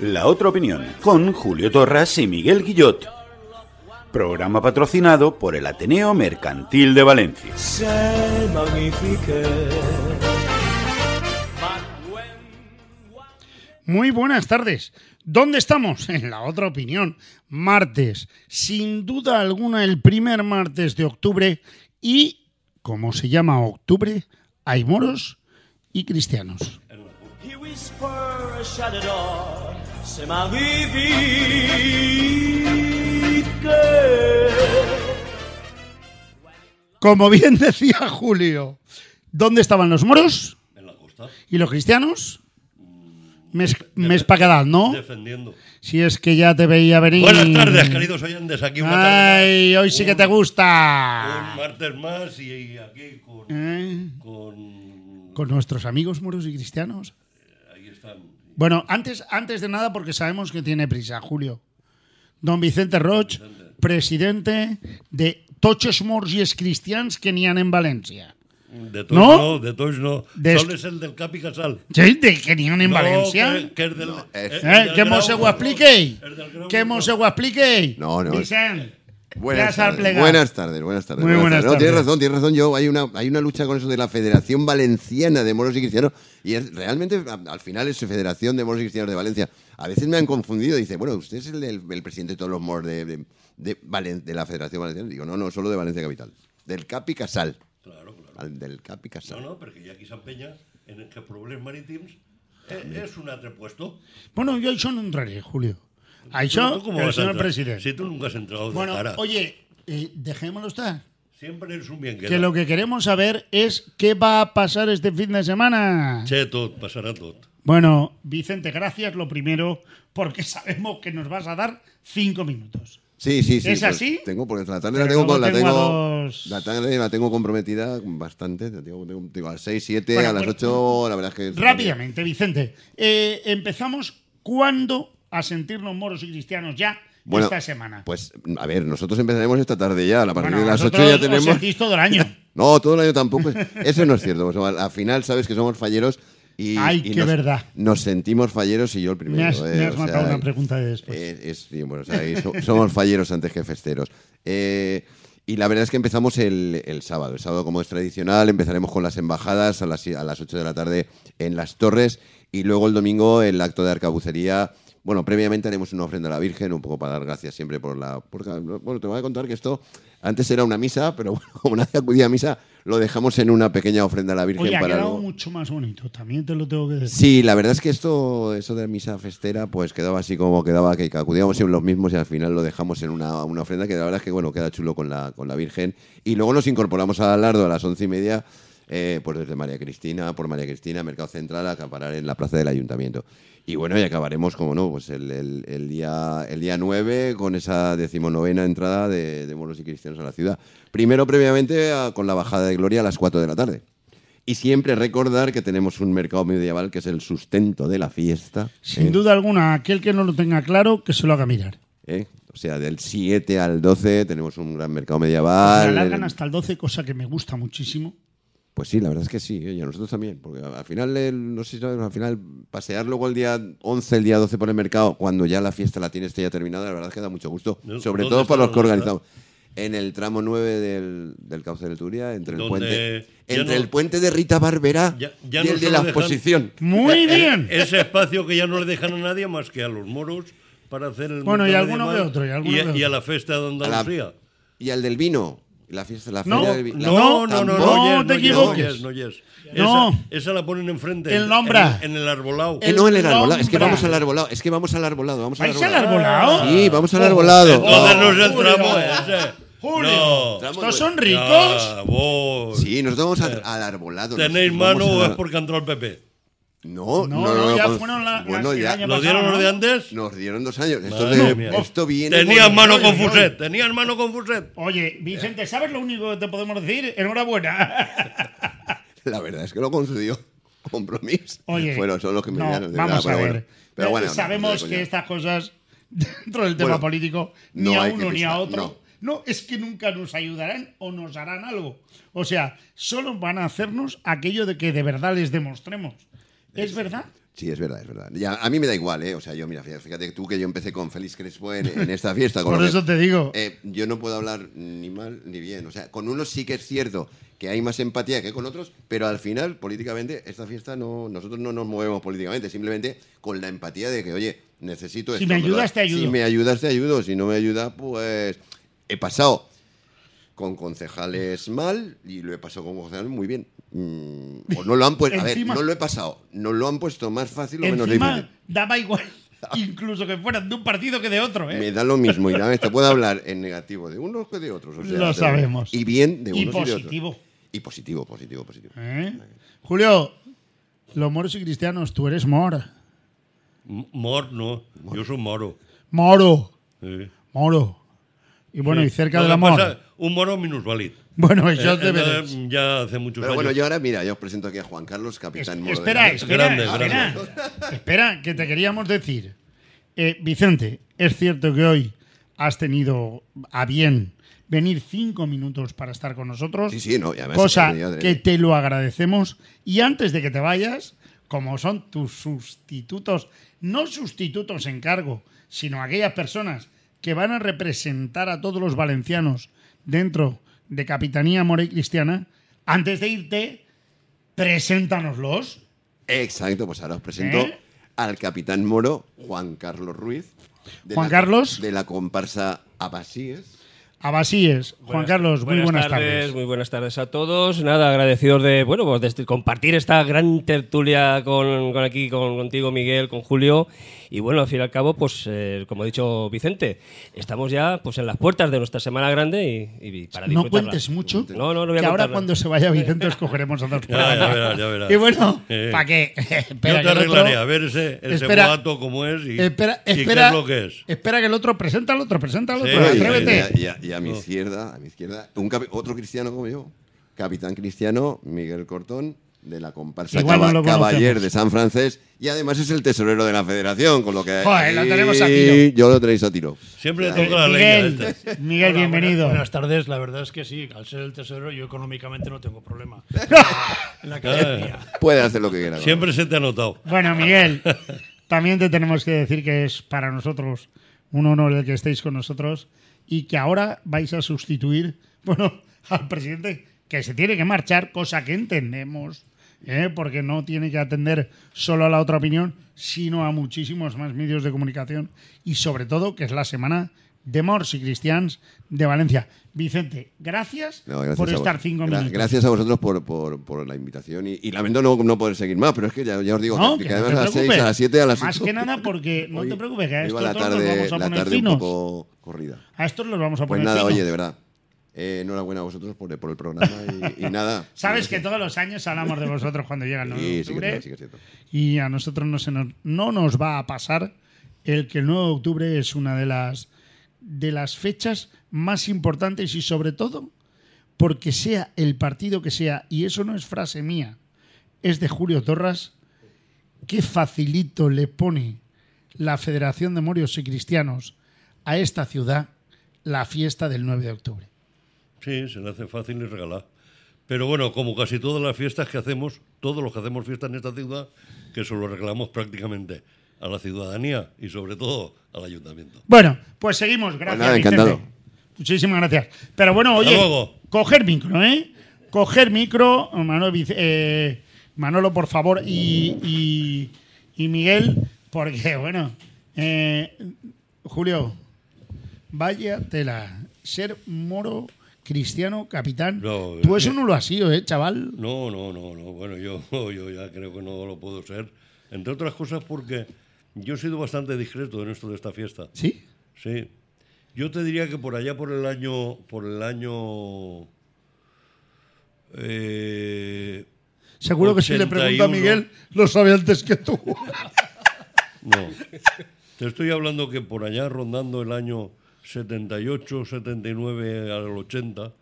La otra opinión, con Julio Torras y Miguel Guillot. Programa patrocinado por el Ateneo Mercantil de Valencia. Muy buenas tardes. ¿Dónde estamos? En la otra opinión. Martes. Sin duda alguna el primer martes de octubre. Y, como se llama octubre, hay moros y cristianos. Se magnifique. Como bien decía Julio, ¿dónde estaban los moros? En la costa. ¿Y los cristianos? Mes, mes ¿no? Defendiendo. Si es que ya te veía venir. Buenas tardes, queridos oyentes. Aquí una Ay, hoy sí que Un- te Un gusta. martes más y, y aquí con, Eh, con- Con nuestros amigos moros y cristianos. Ahí están. Bueno, antes, antes de nada, porque sabemos que tiene prisa, Julio. Don Vicente Roig, presidente de Toches Mors i Cristians que n'hi ha en València. De todos ¿No? no, de todos no. De- Solo es el del Capi Casal. Sí, de que n'hi ha en No, València. Que, que es del, es- es Eh, del que mos ho Grau. Que mos ho explique. No, no. Vicent, Buenas ya tardes, buenas tardes, buenas tardes. Muy buenas No, tienes tardes. razón, tienes razón. Yo hay una hay una lucha con eso de la Federación Valenciana de Moros y Cristianos y es, realmente al final es Federación de Moros y Cristianos de Valencia. A veces me han confundido. Dice, bueno, usted es el, el presidente de todos los moros de, de, de Valen- de la Federación Valenciana. Digo, no, no, solo de Valencia Capital. Del Capi Casal. Claro, claro. Al del Capi Casal. No, no, perquè hi ha aquí s'empenya en que problemes marítims eh, és un altre puesto. Bueno, yo això no entraré, Julio. Això, ¿Tú cómo el vas a señor entrar? presidente. Si tú nunca has entrado de Bueno, cara. oye, eh, dejémoslo estar. Siempre eres un bien Que lo que queremos saber es qué va a pasar este fin de semana. Che, tot, passarà tot. Bueno, Vicente, gracias lo primero, porque sabemos que nos vas a dar cinco minutos. Sí, sí, sí. ¿Es pues así? Tengo, porque la tarde Pero la tengo, luego con- la tengo a tengo, dos- la tarde la tengo comprometida bastante. Tengo, tengo- tengo a las 6, 7, Bueno, a las bueno, 8, la verdad es que... Rápidamente, Vicente. eh, empezamos cuándo a sentirnos moros y cristianos ya Bueno, esta semana. Pues, a ver, nosotros empezaremos esta tarde ya. A partir Bueno, de las 8 vosotros ya os tenemos. sentís todo el año. No, todo el año tampoco. es- Eso no es cierto. pues, al, al final, sabes que somos falleros y. Ay, y qué nos, verdad. Nos sentimos falleros y yo el primero. me has, eh, me has o sea, matado una pregunta de después. eh, es, sí, bueno, o sea, so- somos falleros antes que festeros. Eh, y la verdad es que empezamos el, el sábado. El sábado, como es tradicional, empezaremos con las embajadas a las, a las 8 de la tarde en las torres. Y luego el domingo el acto de arcabucería. Bueno, previamente haremos una ofrenda a la Virgen, un poco para dar gracias siempre por la. por- bueno, te voy a contar que esto antes era una misa, pero bueno, como nadie acudía a misa, lo dejamos en una pequeña ofrenda a la Virgen Oye, ha para quedado mucho más bonito, también te lo tengo que decir. Sí, la verdad es que esto, eso de la misa festera, pues quedaba así como quedaba, que acudíamos siempre los mismos y al final lo dejamos en una, una ofrenda que la verdad es que bueno, queda chulo con la, con la Virgen. Y luego nos incorporamos al Alardo a las once y media, eh, pues desde María Cristina, por María Cristina, Mercado Central, a acaparar en la plaza del Ayuntamiento. Y bueno, y acabaremos, como no, pues el, el- el día, el día 9 con esa decimonovena entrada de, de moros y cristianos a la ciudad. Primero, previamente, a- con la bajada de gloria a las 4 de la tarde. Y siempre recordar que tenemos un mercado medieval que es el sustento de la fiesta. Sin ¿eh? duda alguna, aquel que no lo tenga claro, que se lo haga mirar. ¿eh? O sea, del 7 al 12 tenemos un gran mercado Me medieval. alargan El- hasta el 12, cosa que me gusta muchísimo. Pues sí, la verdad es que sí, ¿eh? y a nosotros también. Porque al final, el- no sé si sabes, al final, pasear luego el día 11, el día 12 por el mercado, cuando ya la fiesta la tienes ya terminada, la verdad es que da mucho gusto. ¿Dónde Sobre todo para los que ¿Dónde organizamos. En el tramo 9 del, del cauce del Turia, entre el puente, entre no- el puente de Rita Barberá Ya- ya y no el de la exposición. Muy Eh, bien. Ese espacio que ya no le dejan a nadie más que a los moros para hacer el Bueno, y alguno que otro, y alguno a- que y a la fiesta de A la- Andalucía. y al del vino, la fiesta, la No, feria del vino. No, no, no, no, no yes, te yes, equivoques. yes, no, yes. No. Esa, esa la ponen enfrente. El en- nombre. En, en el arbolado. Eh, no, en el El arbolado. Es que vamos al arbolado. Es que vamos al arbolado. Vamos al ¿Vais al arbolado. arbolado? Sí, vamos al arbolado. Entonces no es el Julio. tramo ese. Julio, No. ¿estos son ricos? Vos. Sí, nosotros vamos al, al arbolado. ¿Tenéis mano o es porque entró el PP? No, No, no, no, no, ya con- fueron la- Bueno, ya. ¿Nos pasado, dieron los de ¿no? antes? Nos dieron dos años. Esto, Madre de- esto viene. Tenían con- mano con. Fuset, tenían mano con Fuset. Oye, Vicente, ¿sabes lo único que te podemos decir? Enhorabuena. La verdad es que lo concedió. Compromiso. Oye, Bueno, son los que me no, dieron, de vamos a pero ver. bueno. Pero Eh, bueno, no, sabemos no, que estas cosas dentro del tema Bueno, político ni no a uno ni a otro. no. No. es que nunca nos ayudarán o nos harán algo. O sea, solo van a hacernos aquello de que de verdad les demostremos. ¿Es verdad? Sí, es verdad, es verdad. Ya, a mí me da igual, ¿eh? O sea, yo, mira, fíjate tú que yo empecé con Félix Crespo en, en esta fiesta. con Por que- eso te digo. Eh, yo no puedo hablar ni mal ni bien. O sea, con unos sí que es cierto que hay más empatía que con otros, pero al final, políticamente, esta fiesta no, nosotros no nos movemos políticamente, simplemente con la empatía de que, oye, necesito Si esto, me ayudas, te ayudo. Si me ayudas, te ayudo. Si no me ayuda, pues he pasado con concejales mal y lo he pasado con concejales muy bien. Mm, o no lo han puesto. A ver, Encima- no lo he pasado. No lo han puesto más fácil o menos Encima, difícil. daba igual, incluso que fueran de un partido que de otro. ¿eh? Me da lo mismo y nada, te puedo hablar en negativo de unos que de otros. o sea, Lo de- sabemos. Y bien de Y unos y, de positivo. otros. Y positivo, positivo, positivo. ¿Eh? Julio, los moros y cristianos, tú eres mor. M- Mor, no. Yo soy moro. Moro, Sí. moro. Y bueno, Sí. y cerca Lo del amor. Un moro minusválido. Bueno, Eh, te veréis. ya hace muchos Pero años. bueno, yo ahora, mira, yo os presento aquí a Juan Carlos, Es- capitán moro de espera, espera, Grande, espera. grande. Espera, que te queríamos decir. Eh, Vicente, es cierto que hoy has tenido a bien venir cinco minutos para estar con nosotros. Sí, sí, no, y además, cosa ya de- que te lo agradecemos. Y antes de que te vayas, como son tus sustitutos, no sustitutos en cargo, sino aquellas personas que van a representar a todos los valencianos dentro de Capitanía Mora y Cristiana, antes de irte, preséntanoslos. Exacto, pues ahora os presento ¿Eh? al capitán moro, Juan Carlos Ruiz. de Juan la- Carlos. De la comparsa Abasíes. Abasíes, Juan Buenas- Carlos, muy buenas tardes. Muy buenas tardes a todos. Nada, agradecidos de, bueno, pues de este- compartir esta gran tertulia con, con aquí, con, contigo, Miguel, con Julio. Y bueno, al fin y al cabo, pues, eh, como ha dicho Vicente, estamos ya pues en las puertas de nuestra Semana Grande y, y para No cuentes mucho, No, no, no voy a que ahora cuando se vaya Vicente os cogeremos a dos Ya, ya verás, ya verás. Y bueno, Eh. ¿para qué? Yo Espera te el otro- arreglaré a ver ese, ese Espera. boato cómo es y, Espera, y espera, qué es lo que es. espera que el otro presenta al otro, presenta al otro, sí, atrévete. Y a, y a- y a mi izquierda, a mi izquierda, un otro cristiano como yo, capitán cristiano Miguel Cortón, de la comparsa Igual no Caba- lo Cavaller conocemos. de San Francés, y además es el tesorero de la federación, con lo que... Joder, lo aquí tenemos a tiro. Yo lo tenéis a tiro. Siempre Ya, le toca la Miguel, leña. este. Miguel, Hola, bienvenido. Buenas, buenas tardes, la verdad es que sí, al ser el tesorero yo económicamente no tengo problema. en la academia. Puede hacer lo que quiera. Siempre se te ha notado. Bueno, Miguel, también te tenemos que decir que es para nosotros un honor el que estéis con nosotros y que ahora vais a sustituir, bueno, al presidente que se tiene que marchar, cosa que entendemos, ¿eh? porque no tiene que atender solo a la otra opinión, sino a muchísimos más medios de comunicación y sobre todo que es la semana de Mors y Cristians de Valencia. Vicente, gracias, No, gracias por estar cinco Gra- minutos. Gracias a vosotros por, por- por la invitación y, y lamento no, no poder seguir más, pero es que ya, ya os digo No, que, que además a las 6, preocupes. a las 7, a las Más 8. que nada porque, no te preocupes, que a estos los vamos a la poner tarde un finos. poco corrida. A estos los vamos a Pues poner nada, finos. oye, de verdad. Eh, enhorabuena a vosotros por, por el programa y, y nada. Sabes que todos los años hablamos de vosotros cuando llega el 9 de Sí, sí que octubre. sí y a nosotros no, se nos, no nos va a pasar el que el 9 de octubre es una de las, de las fechas más importantes y sobre todo porque sea el partido que sea, y eso no es frase mía, es de Julio Torras, qué facilito le pone la Federación de Morios y Cristianos a esta ciudad la fiesta del 9 de octubre. Sí, se le hace fácil y regalar. Pero bueno, como casi todas las fiestas que hacemos, todos los que hacemos fiestas en esta ciudad, que se lo regalamos prácticamente a la ciudadanía y sobre todo al ayuntamiento. Bueno, pues seguimos. Gracias, nada, Vicente. encantado. Muchísimas gracias. Pero bueno, oye, coger micro, ¿eh? Coger micro, Manolo, Vic- eh, Manolo por favor, y, y- y Miguel, porque, bueno, eh, Julio, vaya tela. Ser moro, cristiano, capitán. No, Tú es eso no lo has sido, ¿eh, chaval? No, no, no, no. Bueno, yo, yo ya creo que no lo puedo ser. Entre otras cosas porque yo he sido bastante discreto en esto de esta fiesta. ¿Sí? Sí. Yo te diría que por allá por el año, por el año, eh, Seguro que si le pregunto a 81. Miguel, lo sabe antes que tú. no, te estoy hablando que por allá rondando el año 78, 79 al 80,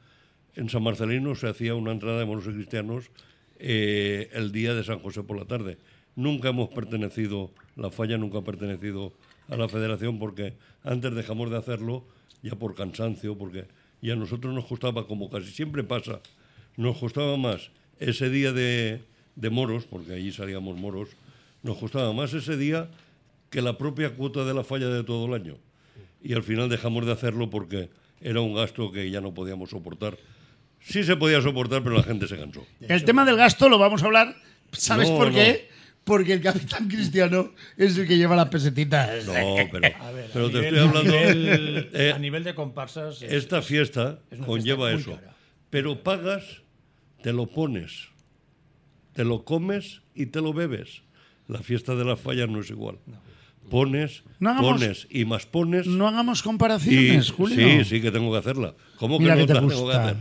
en San Marcelino se hacía una entrada de moros y cristianos eh, el día de San José por la tarde. Nunca hemos pertenecido, la falla nunca ha pertenecido a la federación porque antes dejamos de hacerlo ya por cansancio, porque ya a nosotros nos costaba, como casi siempre pasa, nos costaba más ese día de, de moros, porque allí salíamos moros, nos costaba más ese día que la propia cuota de la falla de todo el año. Y al final dejamos de hacerlo porque era un gasto que ya no podíamos soportar. Sí se podía soportar, pero la gente se cansó. El tema del gasto lo vamos a hablar. ¿Sabes No, por no. qué? Porque el capitán cristiano es el que lleva las pesetitas. No, pero, A ver, pero a te nivel- estoy hablando. A nivel, eh, a nivel de comparsas. es- esta fiesta es conlleva fiesta eso. cara. Pero pagas, te lo pones, te lo comes y te lo bebes. La fiesta de las fallas no es igual. Pones, No hagamos- pones y más pones. No hagamos y, comparaciones, Julio. sí, sí que tengo que hacerla. ¿Cómo que no que te la tengo que gusta. hacer?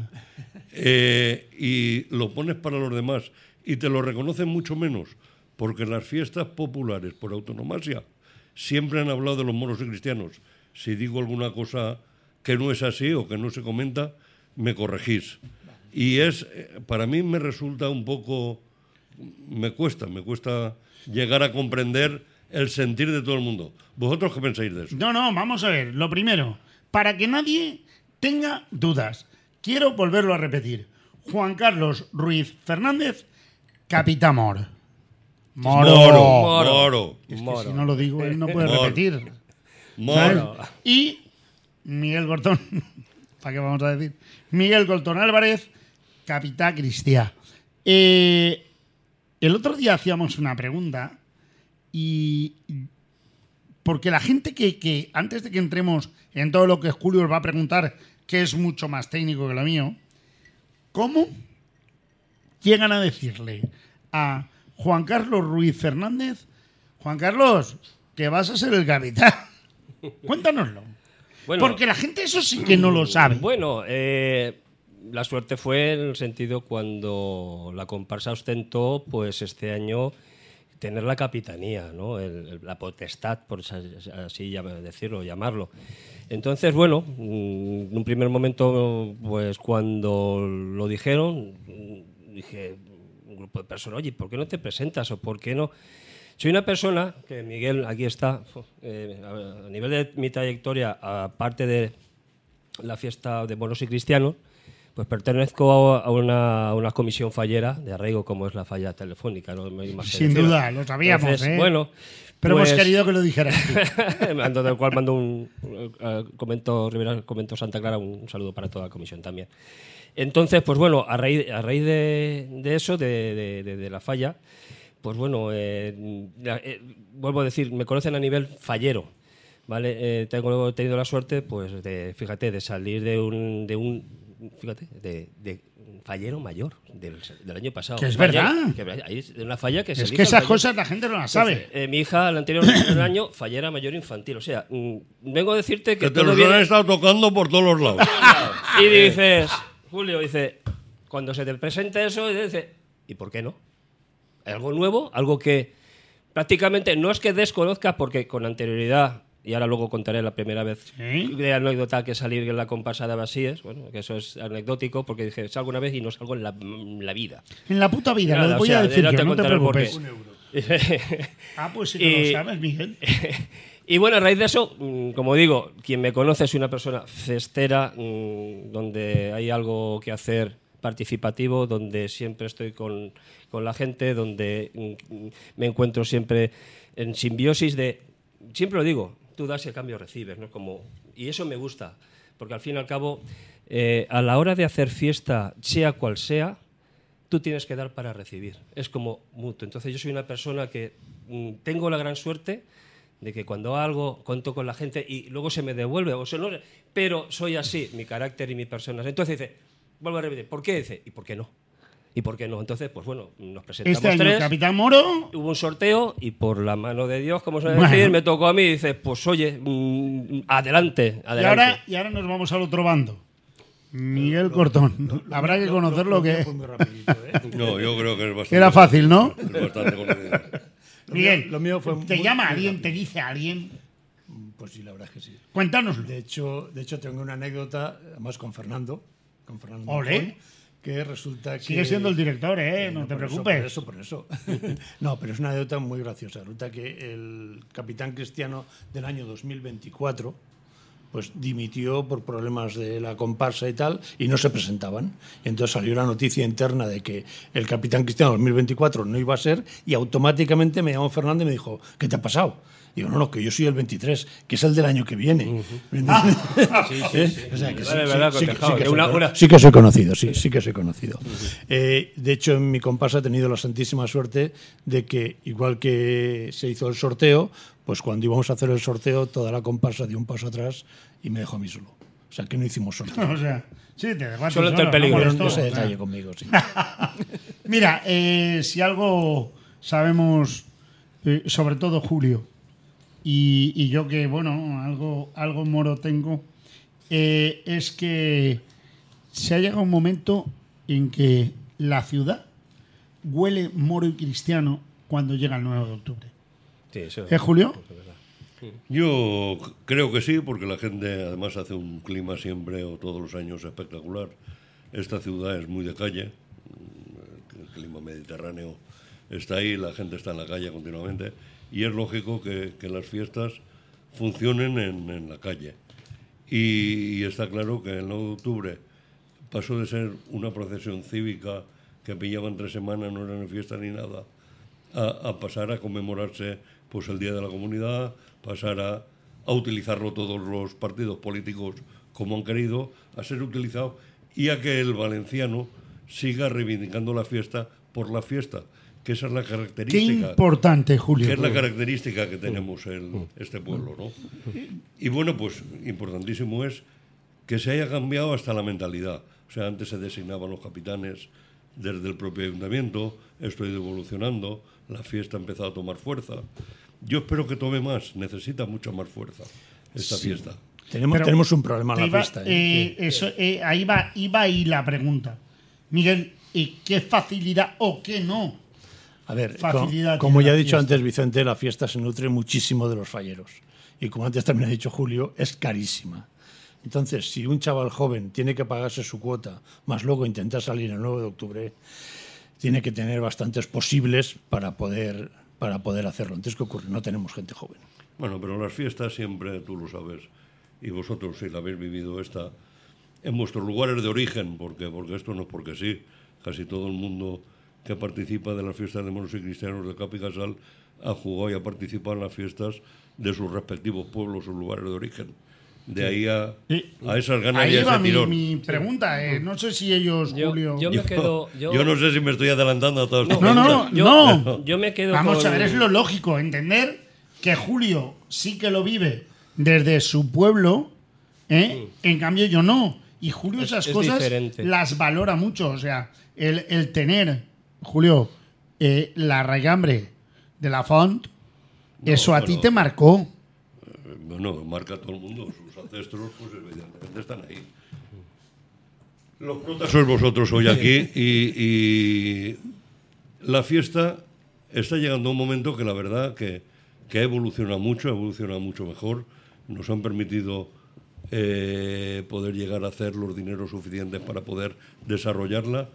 Eh, y lo pones para los demás y te lo reconocen mucho menos, porque las fiestas populares por autonomasia siempre han hablado de los moros y cristianos. Si digo alguna cosa que no es así o que no se comenta, me corregís. Y es, eh, para mí me resulta un poco, me cuesta, me cuesta llegar a comprender el sentir de todo el mundo. ¿Vosotros qué pensáis de eso? No, no, vamos a ver. Lo primero, para que nadie tenga dudas, quiero volverlo a repetir. Juan Carlos Ruiz Fernández, Capitán Mor. Moro. Moro, moro, Es que Moro. si no lo digo, él no puede Moro. repetir. moro. ¿sabes? Y Miguel Gortón, ¿para qué vamos a decir? Miguel Gortón Álvarez, Capitán Cristiá. Eh, el otro día hacíamos una pregunta y porque la gente que, que antes de que entremos en todo lo que Julio os va a preguntar, que es mucho más técnico que lo mío, ¿cómo llegan a decirle a Juan Carlos Ruiz Fernández, Juan Carlos, que vas a ser el capitán? Cuéntanoslo. Bueno, Porque la gente eso sí que no lo sabe. Bueno, eh, la suerte fue en el sentido cuando la comparsa ostentó, pues este año tener la capitanía, ¿no? El- el- la potestad, por así decirlo, llamarlo. Entonces, bueno, mm, en un primer momento, pues cuando lo dijeron, mm, dije, un grupo de personas, oye, ¿por qué no te presentas o por qué no? Soy una persona que, Miguel, aquí está, eh, a nivel de mi trayectoria, aparte de la fiesta de monos y cristianos, pues pertenezco a una, a una comisión fallera de arraigo como es la falla telefónica. ¿no? Sin duda, lo sabíamos, Entonces, ¿eh? Bueno, Pero pues- hemos querido que lo dijeras. Mando del cual mando un eh, comento Rivera, comento Santa Clara un saludo para toda la comisión también. Entonces, pues bueno, a raíz, a raíz de, de eso, de, de- de- de la falla, pues bueno, eh, eh, vuelvo a decir, me conocen a nivel fallero, ¿vale? Tengo he tenido la suerte, pues, de, fíjate, de salir de un, de un fíjate, de, fallero mayor del, del año pasado. Que es verdad. que hay una falla que se es que esas cosas la gente no las sabe. Entonces, eh, mi hija, el anterior año, fallera mayor infantil. O sea, mm, vengo a decirte que, Que te todo los viene- han estado tocando por todos los lados. Y dices, Julio, dice, cuando se te presenta eso, dice, ¿y por qué no? Algo nuevo, algo que prácticamente no es que desconozcas, porque con anterioridad, y ahora luego contaré la primera vez Sí. de anécdota que salir en la compasa de Basíes, bueno, que eso es anecdótico, porque dije, salgo una vez y no salgo en la, en la vida. En la puta vida, Nada, lo o voy sea, a decir yo, te no te contaré el porqué. preocupes. Ah, pues si no Y- lo sabes, Miguel. Y bueno, a raíz de eso, mm, como digo, quien me conoce es una persona cestera, mm, donde hay algo que hacer participativo, donde siempre estoy con, con la gente, donde mm, me encuentro siempre en simbiosis de, siempre lo digo, tú das y a cambio recibes, ¿no? Como, y eso me gusta, porque al fin y al cabo, eh, a la hora de hacer fiesta, sea cual sea, tú tienes que dar para recibir. Es como mutuo. Entonces yo soy una persona que mm, tengo la gran suerte de que cuando algo cuento con la gente y luego se me devuelve, o sea, no pero soy así, mi carácter y mi persona. Entonces dice, vuelvo a repetir, ¿por qué? Dice, ¿y por qué no? ¿Y por qué no? Entonces, pues bueno, nos presentamos Este año, tres. Capitán Moro. Hubo un sorteo y por la mano de Dios, como suele Bueno. decir, me tocó a mí y dices, pues oye, mm, adelante, Y adelante. ahora, y ahora nos vamos al otro bando. Miguel Cortón. Habrá que conocer lo que. Fue muy rapidito, ¿eh? No, yo creo que es bastante. Era fácil, ¿no? es bastante conocido. Miguel, lo mío fue ¿te llama alguien? rápido. ¿Te dice alguien? Pues sí, la verdad es que sí. Cuéntanoslo. De hecho, de hecho tengo una anécdota, además con Fernando, con Fernando Ole. Que resulta que... Sigue siendo el director, ¿eh? No te por eso, preocupes. por eso, por eso. no, pero es una anécdota muy graciosa. Resulta que el capitán cristiano del año 2024 pues dimitió por problemas de la comparsa y tal, y no se presentaban. Entonces salió la noticia interna de que el capitán cristiano 2024 no iba a ser, y automáticamente me llamó Fernando y me dijo, ¿qué te ha pasado? Digo, no, no, que yo soy el 23, que es el del año que viene. Sí, Vale, sí, verdad, sí que- soy sí que conocido, sí, sí que soy conocido. Eh, de hecho, en mi comparsa he tenido la santísima suerte de que, igual que se hizo el sorteo, pues cuando íbamos a hacer el sorteo, toda la comparsa dio un paso atrás y me dejó a mí solo. O sea, que no hicimos sorteo. O sea, sí, te Solo no peligro. ese claro. detalle conmigo, sí. Mira, eh, si algo sabemos, eh, sobre todo Julio, y, y yo que, bueno, algo, algo moro tengo, eh, es que se ha llegado un momento en que la ciudad huele moro y cristiano cuando llega el 9 de octubre. Sí, eso- ¿Eh, Julio? Yo creo que sí, porque la gente además hace un clima siempre o todos los años espectacular. Esta ciudad es muy de calle, el clima mediterráneo está ahí, la gente está en la calle continuamente y es lógico que, las fiestas funcionen en, la calle. Y, está claro que el 9 de octubre pasó de ser una procesión cívica que pillaban tres semanas, no era ni fiesta ni nada, a, a pasar a conmemorarse pues el Día de la Comunidad, pasar a, a utilizarlo todos los partidos políticos como han querido, a ser utilizado y a que el valenciano siga reivindicando la fiesta por la fiesta, que esa es la Qué característica importante, Julio. que es la característica que tenemos el- este pueblo, ¿no? Y bueno, pues importantísimo es que se haya cambiado hasta la mentalidad. O sea, antes se designaban los capitanes desde el propio ayuntamiento, esto ha ido evolucionando, la fiesta ha empezado a tomar fuerza. Yo espero que tome más, necesita mucha más fuerza esta fiesta. Tenemos, Pero tenemos un problema en la iba- fiesta. ¿eh? eh, eso, eh, ahí, va, iba ahí la pregunta. Miguel, ¿y ¿qué facilidad o qué no? A ver, facilidad como, ya ha dicho fiesta. antes Vicente, la fiesta se nutre muchísimo de los falleros. Y como antes también ha dicho Julio, es carísima. Entonces, si un chaval joven tiene que pagarse su cuota, más luego intentar salir el 9 de octubre, tiene que tener bastantes posibles para poder, para poder hacerlo. Entonces, ¿qué ocurre? No tenemos gente joven. Bueno, pero las fiestas siempre, tú lo sabes, y vosotros si la habéis vivido esta, en vuestros lugares de origen, porque, porque esto no es porque sí, casi todo el mundo que participa de las fiestas de moros y cristianos de Cap y Casal ha jugado y ha participado en las fiestas de sus respectivos pueblos o lugares de origen. De ahí a, Sí. a esas ganas y Ahí a va ese mi, tirón. mi pregunta. eh, No sé si ellos, Yo- Julio. yo me quedo. Yo, yo no sé si me estoy adelantando a todas No, no, no, yo- no. yo me quedo Vamos con- a ver, es lo lógico, entender que Julio sí que lo vive desde su pueblo, ¿eh? en cambio yo no. Y Julio Es- esas es cosas diferente. las valora mucho. O sea, el, el tener, Julio, eh, la raigambre de la font, eso a ti te marcó. Eh, Bueno, marca a todo el mundo. Sus ancestros, pues evidentemente están ahí. Los protas sois vosotros hoy aquí y, y la fiesta está llegando a un momento que la verdad que, que ha evolucionado mucho, ha evolucionado mucho mejor. Nos han permitido eh, poder llegar a hacer los dineros suficientes para poder desarrollarla,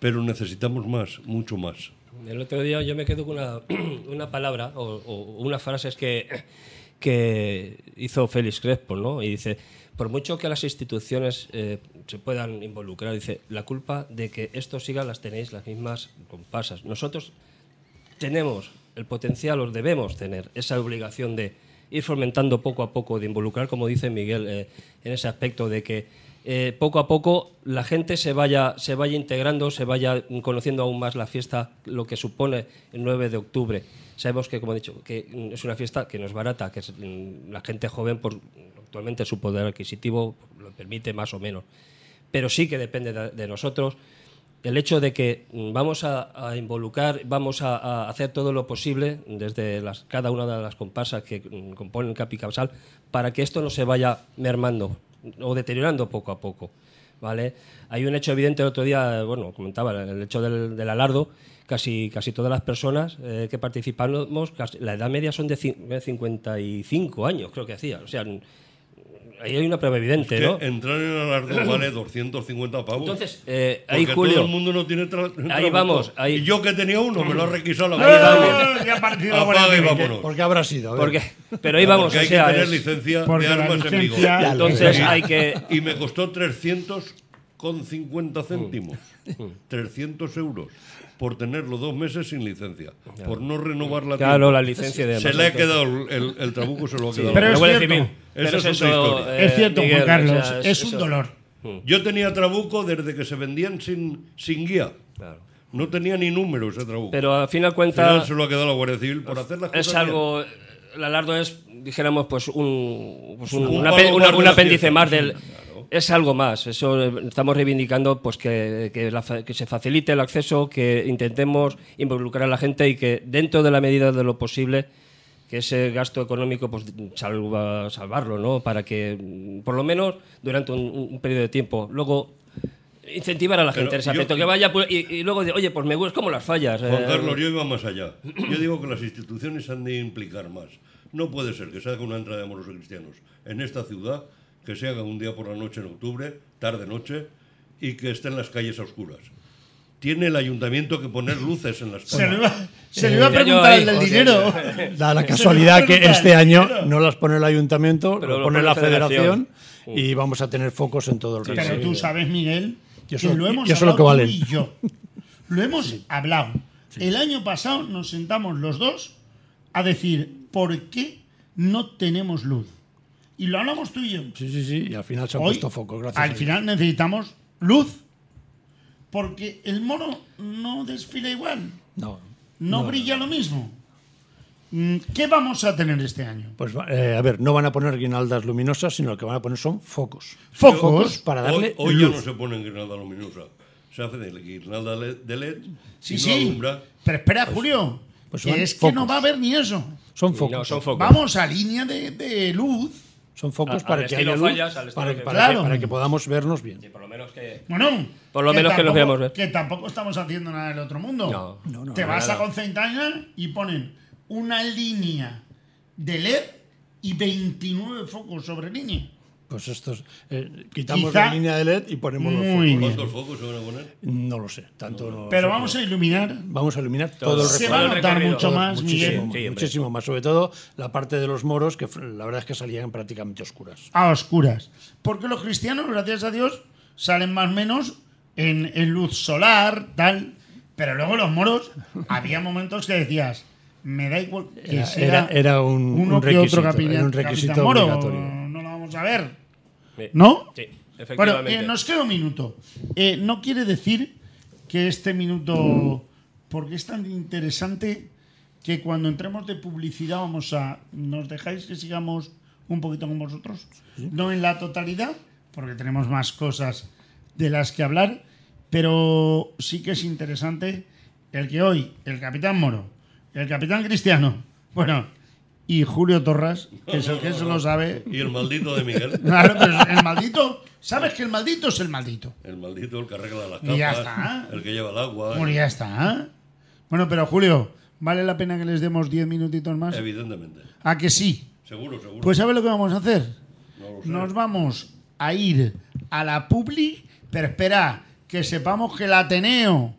pero necesitamos más, mucho más. El otro día yo me quedo con una, una palabra o, o una frase es que, que hizo Félix Crespo, ¿no? Y dice, por mucho que las instituciones eh, se puedan involucrar, dice, la culpa de que esto siga las tenéis las mismas comparsas. Nosotros tenemos el potencial, os debemos tener esa obligación de ir fomentando poco a poco, de involucrar, como dice Miguel, eh, en ese aspecto de que eh, poco a poco la gente se vaya, se vaya integrando, se vaya conociendo aún más la fiesta, lo que supone el 9 de octubre. Sabemos que, como he dicho, que es una fiesta que no es barata, que mm, la gente joven, por, actualmente su poder adquisitivo lo permite más o menos. Pero sí que depende de, nosotros el hecho de que mm, vamos a, involucrar, vamos a, hacer todo lo posible desde cada una de las comparsas que mm, componen Capi Cabsal para que esto no se vaya mermando o deteriorando poco a poco. ¿vale? Hay un hecho evidente el otro día, bueno, comentaba el hecho del, del alardo, casi, casi todas las personas eh, que participamos, la edad media son de cin- de 55 años, creo que hacía. O sea, ahí hay una prueba evidente, Que ¿no? entrar en el alardo vale 250 pavos. Entonces, eh, ahí Julio, todo el mundo no tiene tra- trabuco. vamos, ahí- Y yo que tenía uno, me lo ha requisado la Ahí vamos. Civil. vámonos. ¿Por qué habrá sido? Porque, pero ahí vamos, Porque o hay sea, que tener es- licencia de armas en vigor. entonces Y- hay que Y me costó 300 con 50 céntimos. Mm. 300 euros por tenerlo dos meses sin licencia. Por no renovar la Claro, la licencia de Se le ha quedado el, el- el trabuco, se lo ha quedado. Pero la es Guardia cierto. Civil. Esa Pero es eso, historia. eh, es cierto, Miguel, Juan Carlos, o sea, es, un eso. dolor. Yo tenía trabuco desde que se vendían sin, sin guía. Claro. No tenía ni número ese trabuco. Pero al fin y al Al final cuenta se lo ha quedado la Guardia Civil por hacer las cosas es algo el alardo es dijéramos pues un, pues un, Un una- un apéndice más del Claro. Es algo más eso eh, estamos reivindicando pues que, que, la fa- que se facilite el acceso que intentemos involucrar a la gente y que dentro de la medida de lo posible que ese gasto económico pues salva, salvarlo no para que mm, por lo menos durante un, un periodo de tiempo luego incentivar a la Pero gente en ese yo- aspecto que vaya pues, y, y luego de, oye pues me gusta como las fallas Juan eh, Carlos, yo iba más allá. Yo digo que las instituciones han de implicar más. No puede ser que se haga una entrada de amorosos cristianos en esta ciudad, que se haga un día por la noche en octubre, tarde-noche, y que estén las calles a oscuras. Tiene el ayuntamiento que poner luces en las Se lo calles. iba, se lo iba a Eh, preguntar ahí, el del dinero. Da la Se casualidad que este año no las pone el ayuntamiento, Pero lo pone pone la federación. federación y vamos a tener focos en todo el resto. Pero tú sabes, Miguel, Yo que sé- lo hemos yo sé lo hablado que tú y yo. Lo hemos hablado. El año pasado nos sentamos los dos a decir por qué no tenemos luz. Y lo hablamos tú y yo. Sí, sí, sí, y al final se han Hoy, puesto focos, gracias. al final necesitamos luz. Porque el mono no desfila igual. No. No, brilla lo mismo. Mm, ¿Qué vamos a tener este año? Pues va- eh, a ver, no van a poner guirnaldas luminosas, sino lo que van a poner son focos. Focos. para darle Hoy, hoy ya luz. no se pone en guirnalda luminosa. Se hace de guirnalda de LED Sí, no sí. alumbra. Pero espera, Julio. pues que son es que no focos. va a haber ni eso. Son focos. no, son focos. Vamos a línea de, de luz. Son focos para que haya luz, fallas, para, que- para Claro. que, para que podamos vernos bien. por lo menos que Bueno, Por lo menos que nos tampoco- veamos, ¿eh? Que tampoco estamos haciendo nada del otro mundo. No, no, no, Te no, vas nada. a concentrar y ponen una línea de LED y 29 focos sobre línea. Pues estos, eh, quitamos Quizá- la línea de LED y ponemos los focos. bien. ¿Cuántos focos se van a poner? No lo sé, tanto no lo Pero sé, vamos a iluminar. Vamos a iluminar todo, el Se va a notar mucho todo, más, muchísimo, Miguel. Sí, muchísimo más. Sobre todo la parte de los moros, que la verdad es que salían prácticamente oscuras. a oscuras. Porque los cristianos, gracias a Dios, salen más o menos en, en luz solar, tal. Pero luego los moros, había momentos que decías, me da igual que Era- sea era- era un- uno un que otro requisito, capitán, era un requisito capitán moro, obligatorio. Vamos a ver. ¿No? Sí, Bueno, efectivamente. eh, nos queda un minuto. Eh, no quiere decir que este minuto, porque es tan interesante que cuando entremos de publicidad vamos a, ¿nos dejáis que sigamos un poquito con vosotros? No en la totalidad, porque tenemos más cosas de las que hablar, pero sí que es interesante el que hoy el capitán Moro, el capitán Cristiano, bueno, y Julio Torras, que es el que eso lo sabe, Y el maldito de Miguel. Claro, pero el maldito, sabes que el maldito es el maldito. El maldito, el que arregla las Y ya está. el que lleva el agua. Bueno, ya está. Bueno, pero Julio, ¿vale la pena que les demos 10 minutitos más? Evidentemente. ¿A que sí? Seguro, seguro. Pues ¿sabes lo que vamos a hacer? no lo sé. Nos vamos a ir a la Publi, pero espera, que sepamos que el Ateneo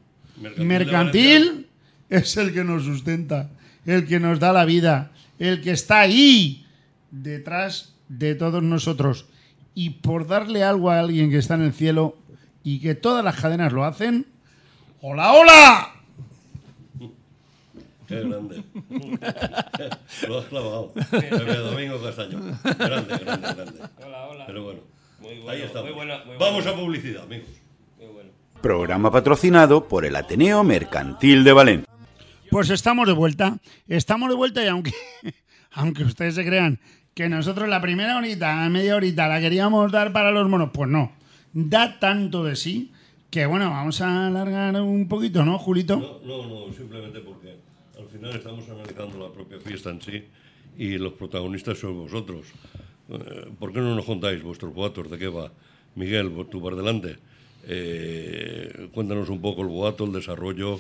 Mercantil es el que nos sustenta, el que nos da la vida, el que está ahí detrás de todos nosotros. Y por darle algo a alguien que está en el cielo y que todas las cadenas lo hacen, ¡Hola, hola! Qué grande. lo has clavado. Domingo Castaño. Grande, grande, grande. Hola, hola. Pero bueno, Muy bueno, ahí estamos. muy buena- muy Vamos buena. a publicidad, amigos. Muy bueno. Programa patrocinado por el Ateneo Mercantil de Valencia. Pues estamos de vuelta. Estamos de vuelta y aunque, aunque ustedes se crean que nosotros la primera horita, media horita, la queríamos dar para los monos, pues no. Da tanto de sí Que bueno, vamos a alargar un poquito, ¿no, Julito? No, no, simplemente porque al final estamos analizando la propia fiesta en sí y los protagonistas sois vosotros. Eh, ¿Por qué no nos contáis vuestros boatos? ¿De qué va? Miguel, tú por delante. Eh, cuéntanos un poco el boato, el desarrollo,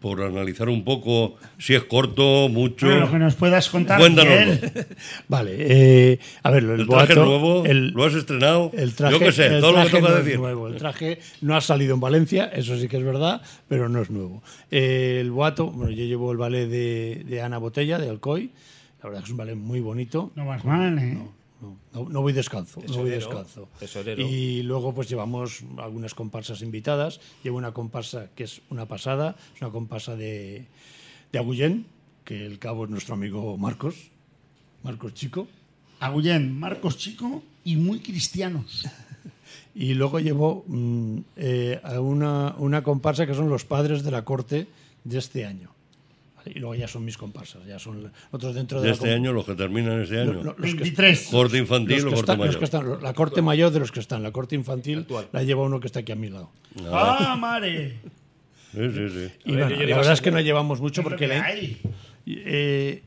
por analizar un poco si es corto, mucho. Bueno, lo que nos puedas contar, Cuéntanoslo. Miguel. Vale, eh, a ver, el, ¿El traje boato- nuevo? el- ¿Lo has estrenado? El traje, Yo qué sé, el todo lo que toca no es decir. nuevo. El traje no ha salido en Valencia, eso sí que es verdad, pero no es nuevo. Eh, el boato, bueno, yo llevo el ballet de, de Ana Botella, de Alcoy. La verdad que es un ballet muy bonito. No vas mal, ¿eh? No, no- no voy descalzo, no voy descalzo. tesorero. Y luego pues llevamos algunas comparsas invitadas. Llevo una comparsa que es una pasada, es una comparsa de, de Agullén, que el cabo es nuestro amigo Marcos, Marcos Chico. Agullén, Marcos Chico y muy cristianos. Y luego llevo mm, eh, a una, una comparsa que son los padres de la corte de este año. Y luego ya son mis comparsas, ya son otros dentro de, este año, los que terminan este año. lo- lo- los que 23. Corte infantil los o que corte están- los mayor. que están- la corte mayor de los que están. La corte infantil la lleva uno que está aquí a mi lado. ¡Ah, mare! Sí, sí, sí. Y ver, bueno, la verdad es que no llevamos mucho porque que la, eh,